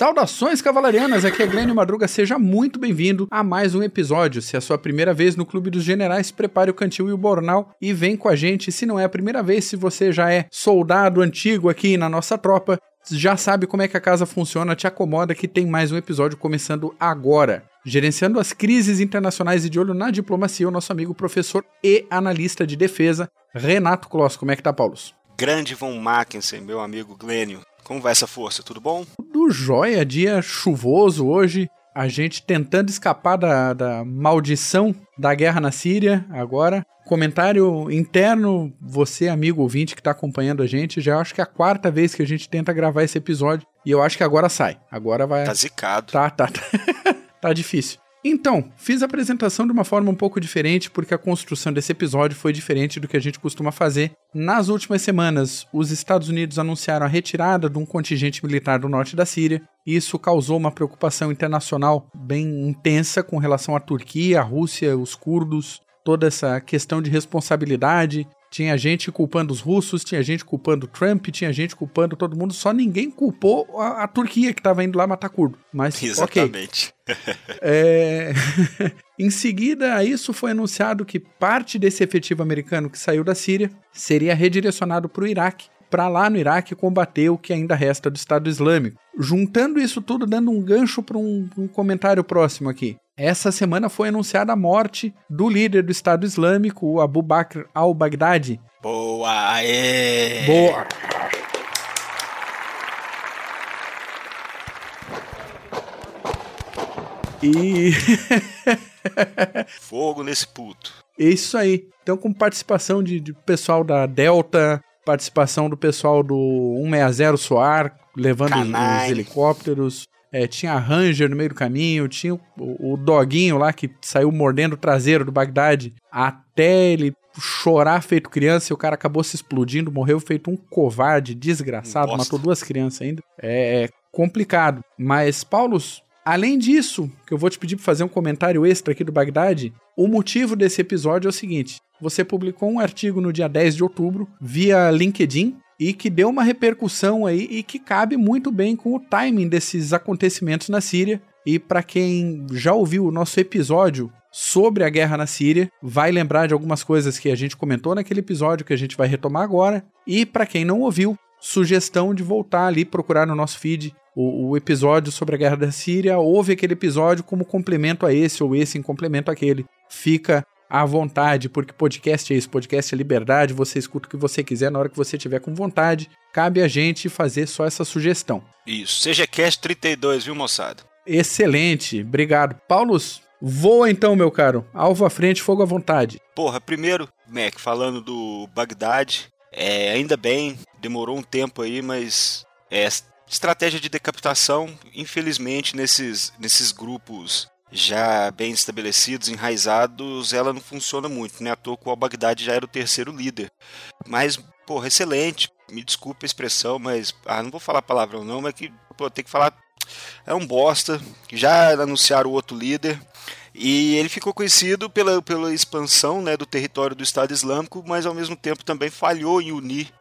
Saudações cavalarianas, aqui é Glênio Madruga, seja muito bem-vindo a mais um episódio. Se é a sua primeira vez no Clube dos Generais, prepare o cantil e o bornal e vem com a gente. Se não é a primeira vez, se você já é soldado antigo aqui na nossa tropa, já sabe como é que a casa funciona, te acomoda que tem mais um episódio começando agora. Gerenciando as crises internacionais e de olho na diplomacia, o nosso amigo professor e analista de defesa, Renato Kloss. Como é que tá, Paulo? Grande Von Mackensen, meu amigo Glênio. Como vai essa força? Tudo bom? Tudo jóia, dia chuvoso hoje. A gente tentando escapar da, da maldição da guerra na Síria agora. Comentário interno, você, amigo ouvinte que está acompanhando a gente, já acho que é a quarta vez que a gente tenta gravar esse episódio. E eu acho que agora sai. Agora vai. Tá zicado. Tá, tá. Tá, tá difícil. Então, fiz a apresentação de uma forma um pouco diferente, porque a construção desse episódio foi diferente do que a gente costuma fazer. Nas últimas semanas, os Estados Unidos anunciaram a retirada de um contingente militar do norte da Síria. Isso causou uma preocupação internacional bem intensa com relação à Turquia, a Rússia, os curdos, toda essa questão de responsabilidade tinha gente culpando os russos, tinha gente culpando Trump, tinha gente culpando todo mundo, só ninguém culpou a, a Turquia que estava indo lá matar curdo. Mas, Exatamente. Okay. é... em seguida a isso foi anunciado que parte desse efetivo americano que saiu da Síria seria redirecionado para o Iraque, para lá no Iraque combater o que ainda resta do Estado Islâmico. Juntando isso tudo, dando um gancho para um, um comentário próximo aqui. Essa semana foi anunciada a morte do líder do Estado Islâmico, o Abu Bakr al-Baghdadi. Boa! Aê. Boa! E. Fogo nesse puto. Isso aí. Então, com participação de, de pessoal da Delta, participação do pessoal do 160 SOAR, levando os, os helicópteros, é, tinha a Ranger no meio do caminho, tinha o, o, doguinho lá que saiu mordendo o traseiro do Bagdade até ele chorar feito criança e o cara acabou se explodindo, morreu feito um covarde, desgraçado, matou duas crianças ainda. É complicado. Mas, Paulos, além disso, que eu vou te pedir para fazer um comentário extra aqui do Bagdade, o motivo desse episódio é o seguinte: você publicou um artigo no dia 10 de outubro via LinkedIn e que deu uma repercussão aí e que cabe muito bem com o timing desses acontecimentos na Síria. E para quem já ouviu o nosso episódio sobre a guerra na Síria, vai lembrar de algumas coisas que a gente comentou naquele episódio que a gente vai retomar agora. E para quem não ouviu, sugestão de voltar ali procurar no nosso feed o, o, episódio sobre a guerra da Síria. Houve aquele episódio como complemento a esse ou esse em complemento àquele. Fica à vontade, porque podcast é isso, podcast é liberdade, você escuta o que você quiser na hora que você tiver com vontade. Cabe a gente fazer só essa sugestão. Isso, seja cast 32, viu, moçada? Excelente, obrigado. Paulos, voa então, meu caro. Alvo à frente, fogo à vontade. Porra, primeiro, Mac, falando do Bagdade, é, ainda bem, demorou um tempo aí, mas é, estratégia de decapitação, infelizmente, nesses, nesses grupos já bem estabelecidos, enraizados, ela não funciona muito, né? À toa que o Al-Baghdadi já era o terceiro líder. Mas, porra, excelente. Me desculpe a expressão, mas. Ah, não vou falar palavrão não, mas que, pô, tem que falar. É um bosta. Já anunciaram o outro líder. E ele ficou conhecido pela, pela expansão né, do território do Estado Islâmico, mas ao mesmo tempo também falhou em unir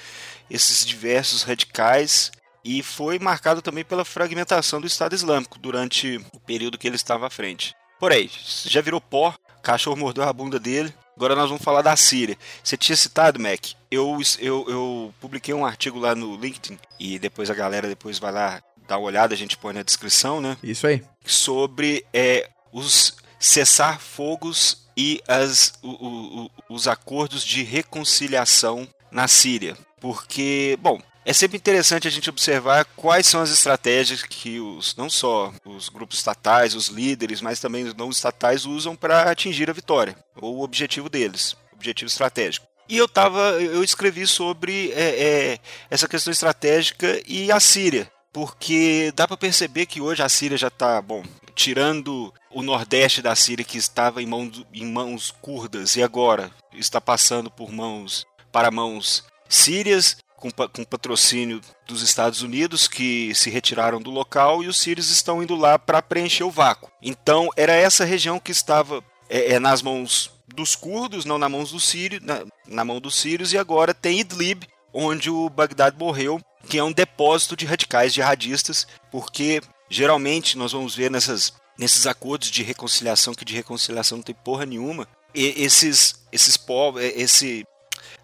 esses diversos radicais e foi marcado também pela fragmentação do Estado Islâmico durante o período que ele estava à frente. Porém, já virou pó, cachorro mordeu a bunda dele. Agora nós vamos falar da Síria. Você tinha citado, Mac, eu, eu, eu publiquei um artigo lá no LinkedIn e depois a galera depois vai lá dar uma olhada, a gente põe na descrição, né? Isso aí. Sobre é, os cessar-fogos e as, o, o, os acordos de reconciliação na Síria. Porque, bom, é sempre interessante a gente observar quais são as estratégias que os não só os grupos estatais, os líderes, mas também os não estatais usam para atingir a vitória ou o objetivo deles, objetivo estratégico. E eu tava, eu escrevi sobre é, é, essa questão estratégica e a Síria, porque dá para perceber que hoje a Síria já está, bom, tirando o nordeste da Síria que estava em mãos, em mãos curdas e agora está passando por mãos para mãos sírias com, com patrocínio dos Estados Unidos, que se retiraram do local, e os sírios estão indo lá para preencher o vácuo. Então, era essa região que estava é, é, nas mãos dos curdos, não na, mãos do sírio, na, na mão dos sírios, e agora tem Idlib, onde o Bagdad morreu, que é um depósito de radicais jihadistas, porque geralmente nós vamos ver nessas, nesses acordos de reconciliação, que de reconciliação não tem porra nenhuma, e esses, esses povos, esse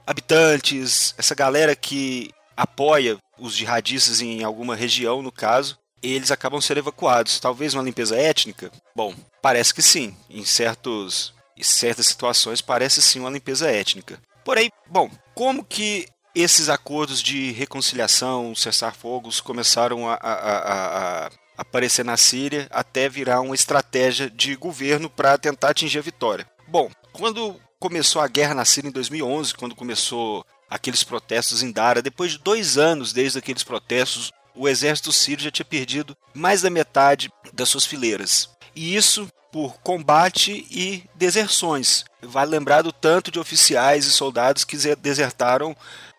habitantes, essa galera que apoia os jihadistas em alguma região, no caso, eles acabam sendo evacuados. Talvez uma limpeza étnica? Bom, parece que sim. Em, certos, em certas situações parece sim uma limpeza étnica. Porém, bom, como que esses acordos de reconciliação, cessar-fogos, começaram a, a, a, a, aparecer na Síria até virar uma estratégia de governo para tentar atingir a vitória. Bom, quando começou a guerra na Síria em 2011, quando começou aqueles protestos em Dara, depois de dois anos desde aqueles protestos, o exército sírio já tinha perdido mais da metade das suas fileiras. E isso por combate e deserções. Vale lembrar do tanto de oficiais e soldados que desertaram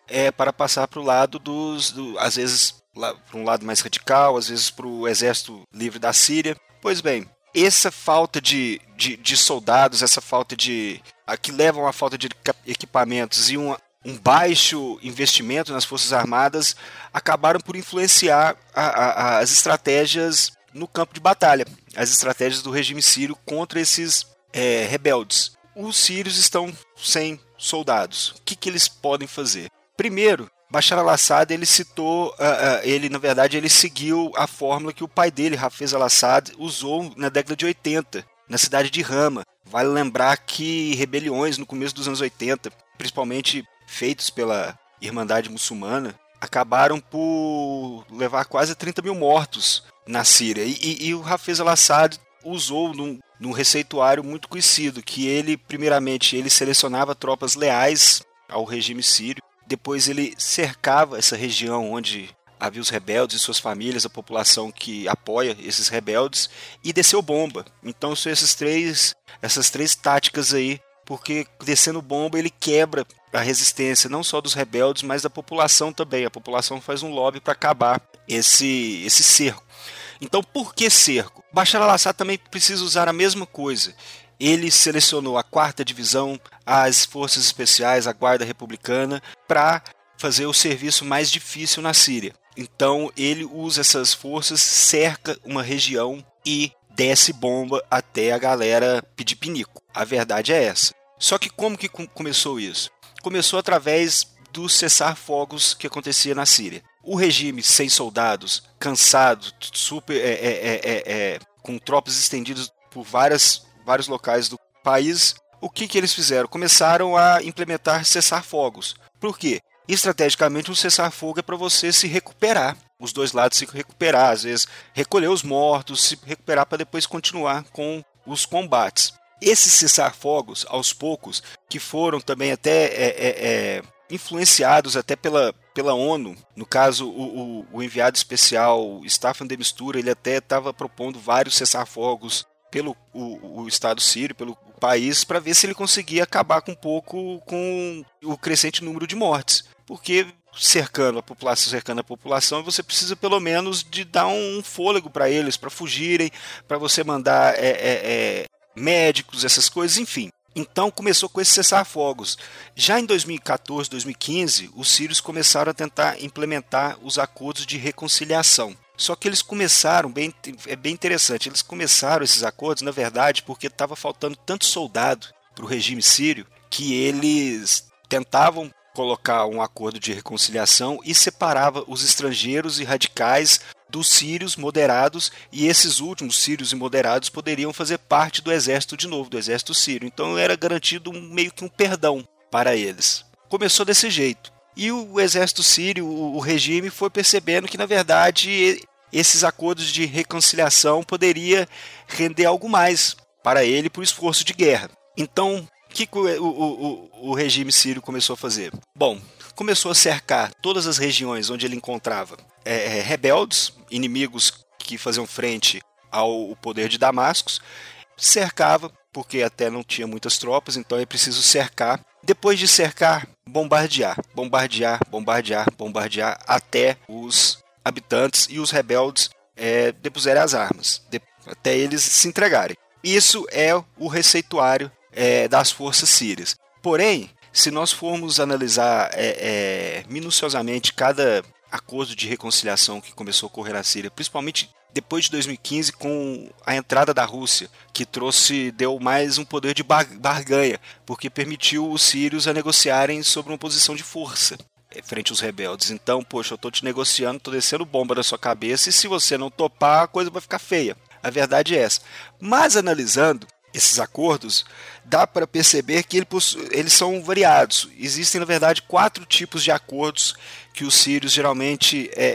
é, para passar para o lado dos, do, às vezes para um lado mais radical, às vezes para o exército livre da Síria. Pois bem, essa falta de, de, de soldados, essa falta de. A, que levam a falta de equipamentos e uma, um baixo investimento nas Forças Armadas acabaram por influenciar a, a, as estratégias no campo de batalha, as estratégias do regime sírio contra esses é, rebeldes. Os sírios estão sem soldados. O que, que eles podem fazer? Primeiro, Bashar al-Assad ele citou, uh, uh, ele na verdade ele seguiu a fórmula que o pai dele, Hafez al-Assad, usou na década de 80 na cidade de Rama. Vale lembrar que rebeliões no começo dos anos 80, principalmente feitos pela Irmandade Muçulmana, acabaram por levar quase 30 mil mortos na Síria. E, e, e o Hafez al-Assad usou num, num receituário muito conhecido, que ele, primeiramente, ele selecionava tropas leais ao regime sírio depois ele cercava essa região onde havia os rebeldes e suas famílias, a população que apoia esses rebeldes, e desceu bomba. Então são esses três, essas três táticas aí, porque descendo bomba ele quebra a resistência não só dos rebeldes, mas da população também. A população faz um lobby para acabar esse, esse cerco. Então por que cerco? Bashar al-Assad também precisa usar a mesma coisa ele selecionou a quarta divisão, as forças especiais, a guarda republicana, para fazer o serviço mais difícil na Síria. Então ele usa essas forças, cerca uma região e desce bomba até a galera pedir pinico. A verdade é essa. Só que como que começou isso? Começou através do cessar-fogos que acontecia na Síria. O regime sem soldados, cansado, super, é, é, é, é com tropas estendidas por várias vários locais do país, o que, que eles fizeram? Começaram a implementar cessar-fogos. Por quê? Estrategicamente, um cessar-fogo é para você se recuperar. Os dois lados se recuperar, às vezes recolher os mortos, se recuperar para depois continuar com os combates. Esses cessar-fogos, aos poucos, que foram também até é, é, é, influenciados até pela, pela ONU. No caso, o, o, o enviado especial Staffan de Mistura, ele até estava propondo vários cessar-fogos pelo o, o Estado sírio, pelo país, para ver se ele conseguia acabar com um pouco com o crescente número de mortes. Porque cercando a população, cercando a população, você precisa pelo menos de dar um fôlego para eles, para fugirem, para você mandar é, é, é, médicos, essas coisas, enfim. Então começou com esse cessar-fogos. Já em 2014, 2015, os sírios começaram a tentar implementar os acordos de reconciliação. Só que eles começaram, bem, é bem interessante, eles começaram esses acordos, na verdade, porque estava faltando tanto soldado para o regime sírio que eles tentavam colocar um acordo de reconciliação e separava os estrangeiros e radicais dos sírios moderados e esses últimos sírios e moderados poderiam fazer parte do exército de novo, do exército sírio. Então era garantido um, meio que um perdão para eles. Começou desse jeito. E o exército sírio, o regime, foi percebendo que, na verdade, esses acordos de reconciliação poderia render algo mais para ele por esforço de guerra. Então, que o, o, o, o regime sírio começou a fazer? Bom, começou a cercar todas as regiões onde ele encontrava é, é rebeldes, inimigos que faziam frente ao poder de Damasco, cercava, porque até não tinha muitas tropas, então é preciso cercar depois de cercar, bombardear, bombardear, bombardear, bombardear até os habitantes e os rebeldes é, depuserem as armas, de, até eles se entregarem. Isso é o receituário é, das forças sírias. Porém, se nós formos analisar é, é, minuciosamente cada acordo de reconciliação que começou a ocorrer na Síria, principalmente depois de 2015 com a entrada da Rússia, que trouxe deu mais um poder de barganha, porque permitiu os sírios a negociarem sobre uma posição de força eh, frente aos rebeldes. Então, poxa, eu tô te negociando, tô descendo bomba na sua cabeça e se você não topar, a coisa vai ficar feia. A verdade é essa. Mas analisando esses acordos, dá para perceber que eles são variados. Existem, na verdade, quatro tipos de acordos que os sírios geralmente é,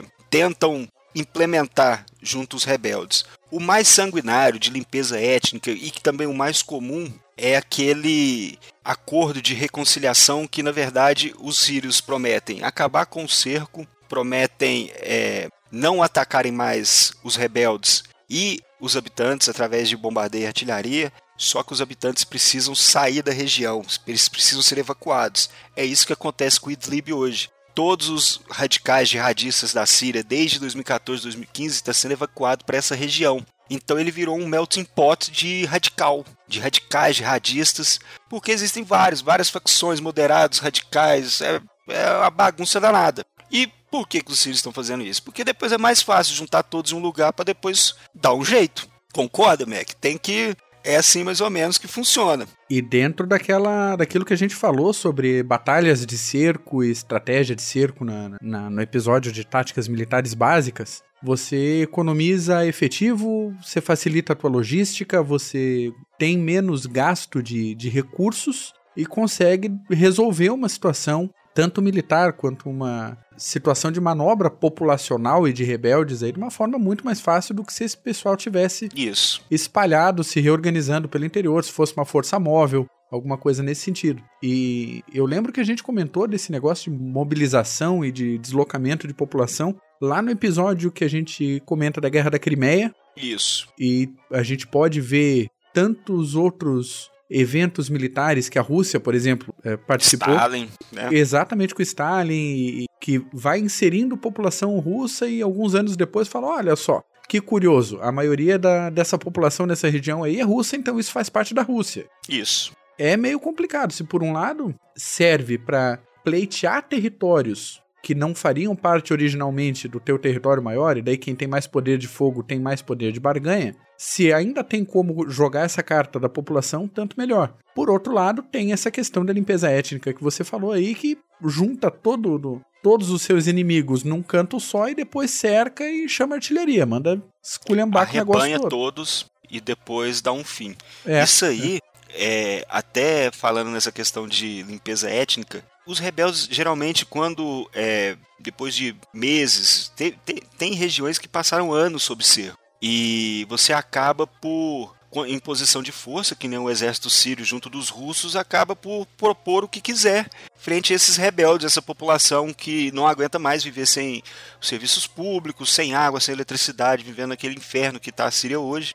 é, tentam implementar junto aos rebeldes. O mais sanguinário de limpeza étnica e que também o mais comum é aquele acordo de reconciliação que, na verdade, os sírios prometem acabar com o cerco, prometem é, não atacarem mais os rebeldes e os habitantes através de bombardeio e artilharia, só que os habitantes precisam sair da região, eles precisam ser evacuados. É isso que acontece com Idlib hoje todos os radicais jihadistas da Síria desde 2014, 2015 está sendo evacuado para essa região. Então ele virou um melting pot de radical, de radicais jihadistas, porque existem vários, várias facções moderados, radicais, é, é uma bagunça danada. E por que, que os sírios estão fazendo isso? Porque depois é mais fácil juntar todos em um lugar para depois dar um jeito. Concorda, Mac? Tem que é assim mais ou menos que funciona. E dentro daquela, daquilo que a gente falou sobre batalhas de cerco e estratégia de cerco na, na, no episódio de táticas militares básicas, você economiza efetivo, você facilita a tua logística, você tem menos gasto de, de recursos e consegue resolver uma situação tanto militar quanto uma situação de manobra populacional e de rebeldes aí de uma forma muito mais fácil do que se esse pessoal tivesse Isso. espalhado, se reorganizando pelo interior, se fosse uma força móvel, alguma coisa nesse sentido. E eu lembro que a gente comentou desse negócio de mobilização e de deslocamento de população lá no episódio que a gente comenta da Guerra da Crimeia. Isso. E a gente pode ver tantos outros eventos militares que a Rússia, por exemplo, é, participou. Stalin, né? Exatamente com Stalin, e, que vai inserindo população russa e alguns anos depois fala: olha só, que curioso, a maioria da, dessa população nessa região aí é russa, então isso faz parte da Rússia. Isso. É meio complicado. Se por um lado serve para pleitear territórios que não fariam parte originalmente do teu território maior, e daí quem tem mais poder de fogo tem mais poder de barganha, se ainda tem como jogar essa carta da população, tanto melhor. Por outro lado, tem essa questão da limpeza étnica que você falou aí, que junta todo, todos os seus inimigos num canto só e depois cerca e chama artilharia, manda esculhambar com o negócio todo. todos e depois dá um fim. É, Isso aí, é. É, até falando nessa questão de limpeza étnica, os rebeldes geralmente quando é, depois de meses tem, tem, regiões que passaram anos sob cerco. E você acaba por em posição de força que nem o exército sírio junto dos russos acaba por propor o que quiser frente a esses rebeldes essa população que não aguenta mais viver sem serviços públicos sem água sem eletricidade vivendo aquele inferno que está a Síria hoje.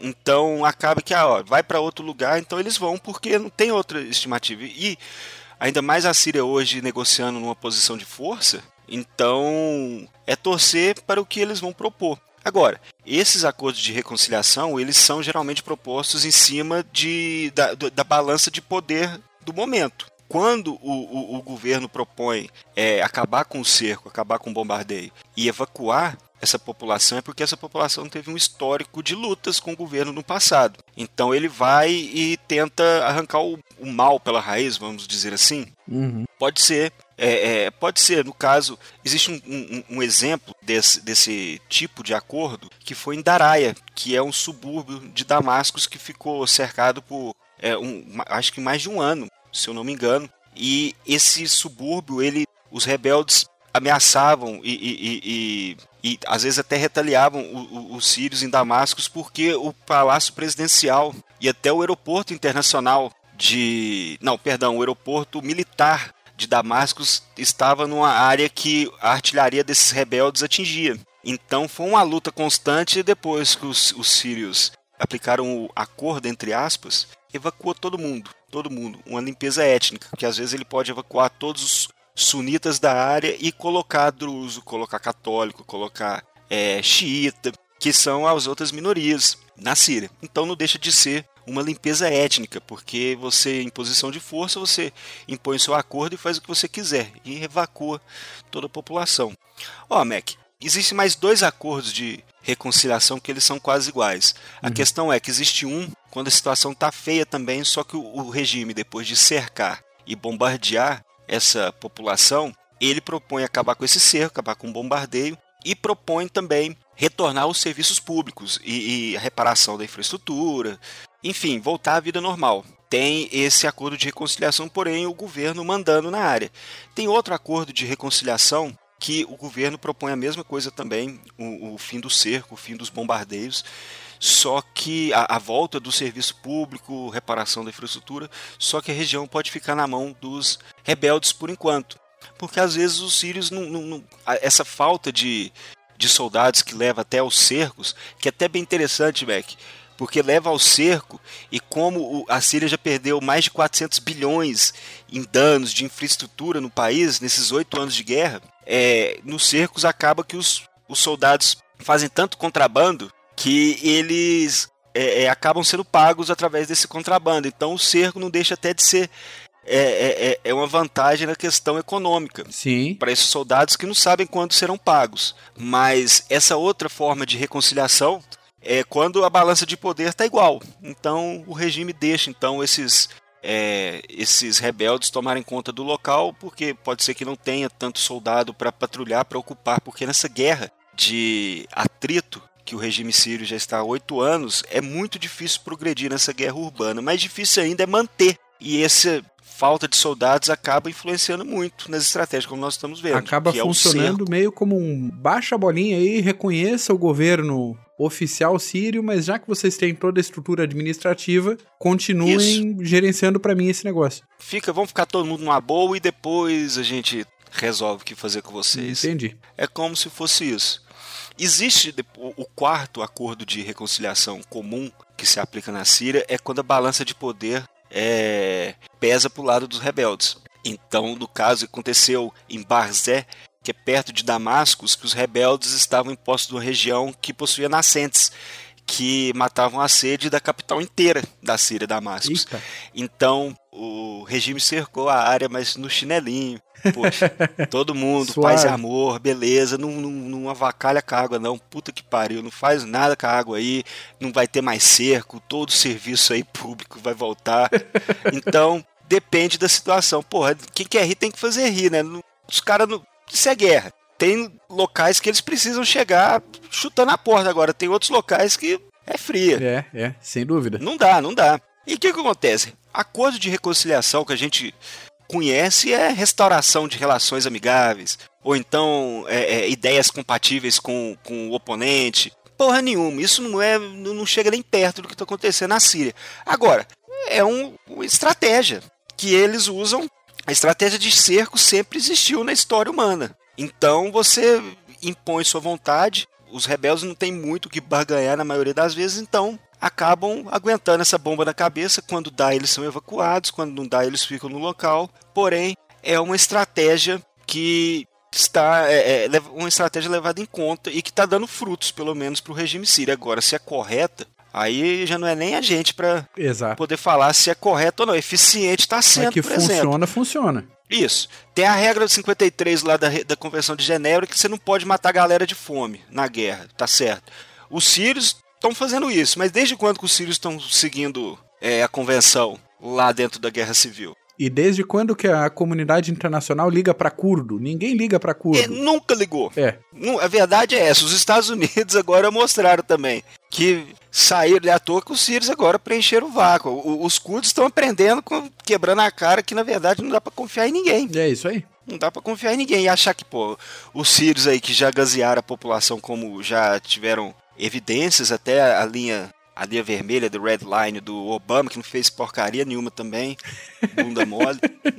Então acaba que ah, ó, vai para outro lugar então eles vão porque não tem outra estimativa. E ainda mais a Síria hoje negociando numa posição de força, então é torcer para o que eles vão propor. Agora, esses acordos de reconciliação, eles são geralmente propostos em cima de, da, da balança de poder do momento. Quando o, o, o governo propõe é, acabar com o cerco, acabar com o bombardeio e evacuar essa população é porque essa população teve um histórico de lutas com o governo no passado. Então ele vai e tenta arrancar o, o mal pela raiz, vamos dizer assim. Uhum. Pode ser. É, é, pode ser, no caso, existe um, um, um, exemplo desse, desse tipo de acordo que foi em Daraia, que é um subúrbio de Damascus que ficou cercado por, é, um, acho que mais de um ano, se eu não me engano. E esse subúrbio, ele, os rebeldes ameaçavam e, e, e, e, às vezes até retaliavam os sírios em Damascus porque o palácio presidencial e até o aeroporto internacional de. Não, perdão, o aeroporto militar de Damascus estava numa área que a artilharia desses rebeldes atingia. Então foi uma luta constante depois que os, os sírios aplicaram o acordo, entre aspas, evacuou todo mundo. Todo mundo. Uma limpeza étnica, que às vezes ele pode evacuar todos os sunitas da área e colocar druso, colocar católico, colocar é, xiita, que são as outras minorias na Síria. Então não deixa de ser uma limpeza étnica, porque você, em posição de força, você impõe seu acordo e faz o que você quiser e evacua toda a população. Ó, oh, Mac, existem mais dois acordos de reconciliação que eles são quase iguais. A uhum. questão é que existe um quando a situação está feia também, só que o, o regime, depois de cercar e bombardear essa população, ele propõe acabar com esse cerco, acabar com o bombardeio e propõe também retornar aos serviços públicos e, e a reparação da infraestrutura, enfim, voltar à vida normal. Tem esse acordo de reconciliação, porém o governo mandando na área. Tem outro acordo de reconciliação que o governo propõe a mesma coisa também, o, o fim do cerco, o fim dos bombardeios, só que a, a, volta do serviço público, reparação da infraestrutura, só que a região pode ficar na mão dos rebeldes por enquanto. Porque às vezes os sírios não, não, não essa falta de, de soldados que leva até os cercos, que é até bem interessante, Mac, porque leva ao cerco e como a Síria já perdeu mais de 400 bilhões em danos de infraestrutura no país nesses oito anos de guerra, é, nos cercos acaba que os, os soldados fazem tanto contrabando que eles é, é, acabam sendo pagos através desse contrabando. Então o cerco não deixa até de ser é, é, é, é uma vantagem na questão econômica. Sim. Para esses soldados que não sabem quando serão pagos. Mas essa outra forma de reconciliação é quando a balança de poder está igual. Então o regime deixa então esses é, esses rebeldes tomarem conta do local, porque pode ser que não tenha tanto soldado para patrulhar, para ocupar, porque nessa guerra de atrito que o regime sírio já está há oito anos, é muito difícil progredir nessa guerra urbana. Mais difícil ainda é manter. E essa falta de soldados acaba influenciando muito nas estratégias, como nós estamos vendo. Acaba é funcionando é meio como um baixa a bolinha aí, reconheça o governo oficial sírio, mas já que vocês têm toda a estrutura administrativa, continuem Isso. gerenciando para mim esse negócio. Fica, vamos ficar todo mundo numa boa e depois a gente resolve o que fazer com vocês. Entendi. É como se fosse isso. Existe o quarto acordo de reconciliação comum que se aplica na Síria é quando a balança de poder é, pesa para o lado dos rebeldes. Então, no caso, aconteceu em Barzé, que é perto de Damasco, que os rebeldes estavam em posse de uma região que possuía nascentes que matavam a sede da capital inteira da Síria, Damascus. Eita. Então, o regime cercou a área, mas no chinelinho. Poxa, todo mundo, paz e amor, beleza, não, não, não avacalha com a água, não. Puta que pariu, não faz nada com a água aí, não vai ter mais cerco, todo o serviço aí público vai voltar. Então, depende da situação. Porra, quem quer rir tem que fazer rir, né? Os caras não. Isso é guerra tem locais que eles precisam chegar chutando a porta agora. Tem outros locais que é fria. É, é, sem dúvida. Não dá, não dá. E o que, que acontece? Acordo de reconciliação que a gente conhece é restauração de relações amigáveis, ou então é, é, ideias compatíveis com, com o oponente. Porra nenhuma, isso não é, não chega nem perto do que está acontecendo na Síria. Agora, é um, uma estratégia que eles usam. A estratégia de cerco sempre existiu na história humana. Então você impõe sua vontade, os rebeldes não têm muito o que barganhar na maioria das vezes, então acabam aguentando essa bomba na cabeça. Quando dá, eles são evacuados, quando não dá, eles ficam no local. Porém, é uma estratégia que está é, é uma estratégia levada em conta e que está dando frutos, pelo menos, para o regime sírio. Agora, se é correta, aí já não é nem a gente para poder falar se é correto ou não. Eficiente está sendo, Mas que funciona, exemplo. funciona. Isso. Tem a regra 53 lá da, da Convenção de Genebra que você não pode matar a galera de fome na guerra, tá certo? Os sírios estão fazendo isso, mas desde quando que os sírios estão seguindo é, a convenção lá dentro da guerra civil? E desde quando que a comunidade internacional liga para curdo? Ninguém liga para curdo. É, nunca ligou. É. A verdade é essa. Os Estados Unidos agora mostraram também que saíram à toa que os sírios agora preencheram o vácuo. Os curdos estão aprendendo, quebrando a cara que na verdade não dá para confiar em ninguém. É isso aí. Não dá para confiar em ninguém e achar que, pô, os sírios aí que já gazearam a população como já tiveram evidências até a linha a linha vermelha do Red Line do Obama, que não fez porcaria nenhuma também, bunda mole.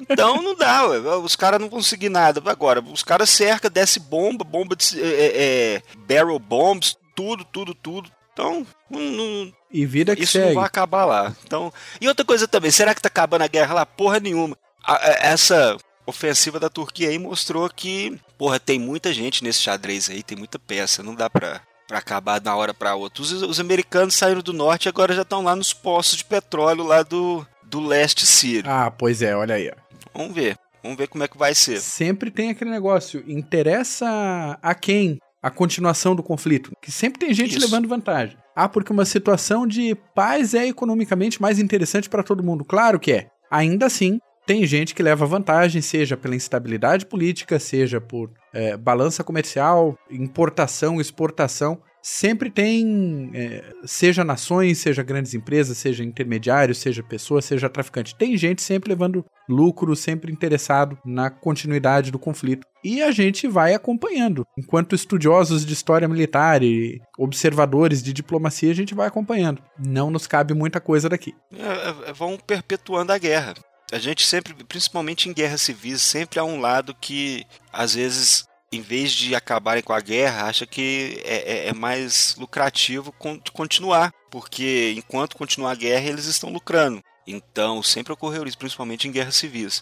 Então não dá, ué. os caras não vão conseguir nada. Agora, os caras cercam, desce bomba, bomba de é, é, barrel bombs, tudo, tudo, tudo. Então, não, não, e vida que isso segue. não vai acabar lá. Então, e outra coisa também, será que tá acabando a guerra lá? Porra nenhuma. A, a, essa ofensiva da Turquia aí mostrou que, porra, tem muita gente nesse xadrez aí, tem muita peça, não dá pra para acabar de uma hora para outra. Os, os, americanos saíram do norte e agora já estão lá nos poços de petróleo lá do, do leste sírio. Ah, pois é, olha aí. Vamos ver. Vamos ver como é que vai ser. Sempre tem aquele negócio. Interessa a quem a continuação do conflito, que sempre tem gente Isso. levando vantagem. Ah, porque uma situação de paz é economicamente mais interessante para todo mundo. Claro que é. Ainda assim, tem gente que leva vantagem, seja pela instabilidade política, seja por é, balança comercial, importação, exportação sempre tem, é, seja nações, seja grandes empresas, seja intermediários, seja pessoas, seja traficante, tem gente sempre levando lucro, sempre interessado na continuidade do conflito. E a gente vai acompanhando. Enquanto estudiosos de história militar e observadores de diplomacia, a gente vai acompanhando. Não nos cabe muita coisa daqui. É, é, vão perpetuando a guerra. A gente sempre, principalmente em guerras civis, sempre há um lado que às vezes em vez de acabarem com a guerra, acha que é, é, é mais lucrativo continuar, porque enquanto continuar a guerra, eles estão lucrando. Então, sempre ocorreu isso, principalmente em guerras civis.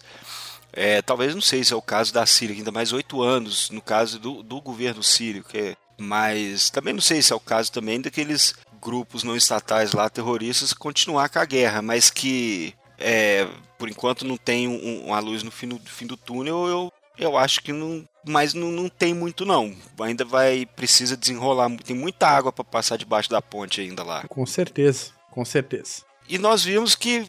É, talvez não sei se é o caso da Síria, ainda mais oito anos, no caso do, do governo sírio, que é, mas também não sei se é o caso também daqueles grupos não estatais lá, terroristas, continuar com a guerra, mas que é, por enquanto não tem um, uma luz no fim do, fim do túnel, eu, eu acho que não, mas não, não tem muito não. Ainda vai precisa desenrolar, tem muita água para passar debaixo da ponte ainda lá. Com certeza, com certeza. E nós vimos que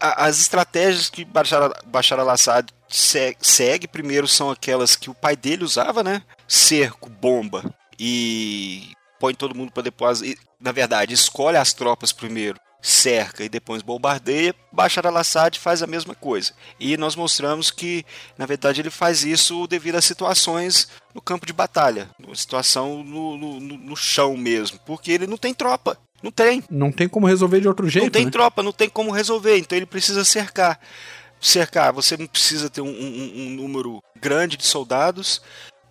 as estratégias que Bashar, Bashar al-Assad segue primeiro são aquelas que o pai dele usava, né? Cerco, bomba e põe todo mundo para depois. Na verdade, escolhe as tropas primeiro cerca e depois bombardeia, Bashar al-Assad faz a mesma coisa. E nós mostramos que, na verdade, ele faz isso devido a situações no campo de batalha, situação no, no, no chão mesmo, porque ele não tem tropa. Não tem. Não tem como resolver de outro jeito. Não tem né? tropa, não tem como resolver, então ele precisa cercar cercar, você não precisa ter um, um, um, número grande de soldados,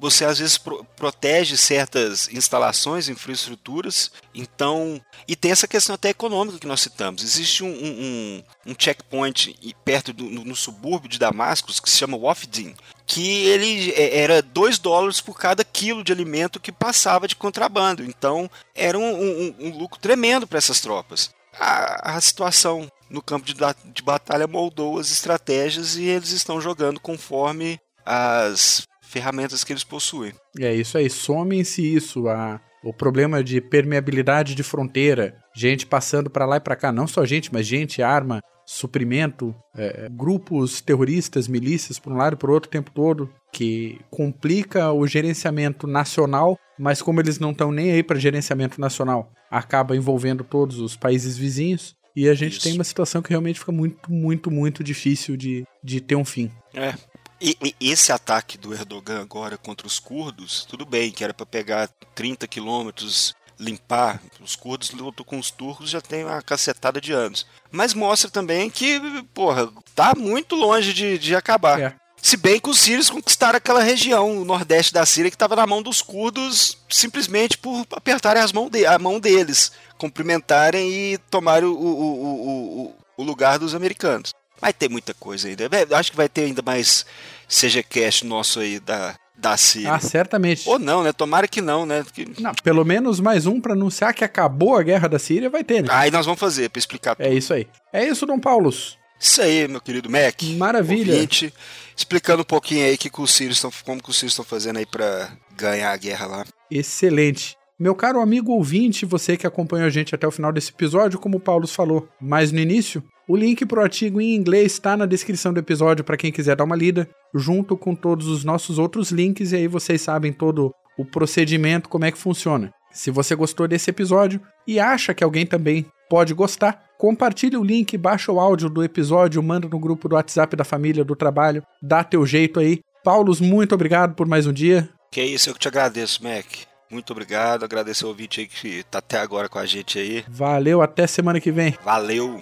você às vezes pro protege certas instalações, infraestruturas, então. E tem essa questão até econômica que nós citamos. Existe um, um, um checkpoint perto do, no, no, subúrbio de Damascus que se chama Wafdin, que ele é, era 2 dólares por cada quilo de alimento que passava de contrabando. Então era um, um lucro tremendo para essas tropas. A, a situação no campo de, de, batalha moldou as estratégias e eles estão jogando conforme as ferramentas que eles possuem. É isso aí, somem-se isso, a, o problema de permeabilidade de fronteira, gente passando para lá e para cá, não só gente, mas gente, arma, suprimento, é, grupos terroristas, milícias por um lado e por outro o tempo todo, que complica o gerenciamento nacional, mas como eles não estão nem aí para gerenciamento nacional, acaba envolvendo todos os países vizinhos. E a gente Isso. tem uma situação que realmente fica muito, muito, muito difícil de, de ter um fim. É, e, e, esse ataque do Erdogan agora contra os curdos, tudo bem, que era para pegar 30 quilômetros, limpar. Os curdos lutam com os turcos já tem uma cacetada de anos. Mas mostra também que, porra, tá muito longe de, de acabar. É. Se bem que os sírios conquistaram aquela região, o nordeste da Síria, que estava na mão dos curdos simplesmente por apertarem as mão de, a mão deles, cumprimentarem e tomarem o, o, o, o lugar dos americanos. Vai ter muita coisa ainda. Acho que vai ter ainda mais seja cast nosso aí da, da Síria. Ah, certamente. Ou não, né? Tomara que não, né? Não, pelo menos mais um para anunciar que acabou a guerra da Síria vai ter, né? Aí nós vamos fazer, para explicar é tudo. É isso aí. É isso, Dom Paulos. Isso aí, meu querido Mac. Maravilha. Ouvinte, explicando um pouquinho aí que, que os sírios estão, como que os sírios estão fazendo aí para ganhar a guerra lá. Excelente. Meu caro amigo ouvinte, você que acompanhou a gente até o final desse episódio, como o Paulo falou, mas no início, o link para o artigo em inglês está na descrição do episódio para quem quiser dar uma lida, junto com todos os nossos outros links, e aí vocês sabem todo o procedimento, como é que funciona. Se você gostou desse episódio e acha que alguém também pode gostar, compartilhe o link, baixa o áudio do episódio, manda no grupo do WhatsApp da família, do trabalho, dá teu jeito aí. Paulos, muito obrigado por mais um dia. Que é isso, eu que te agradeço, Mac. Muito obrigado, agradecer o ouvinte aí que tá até agora com a gente aí. Valeu, até semana que vem. Valeu.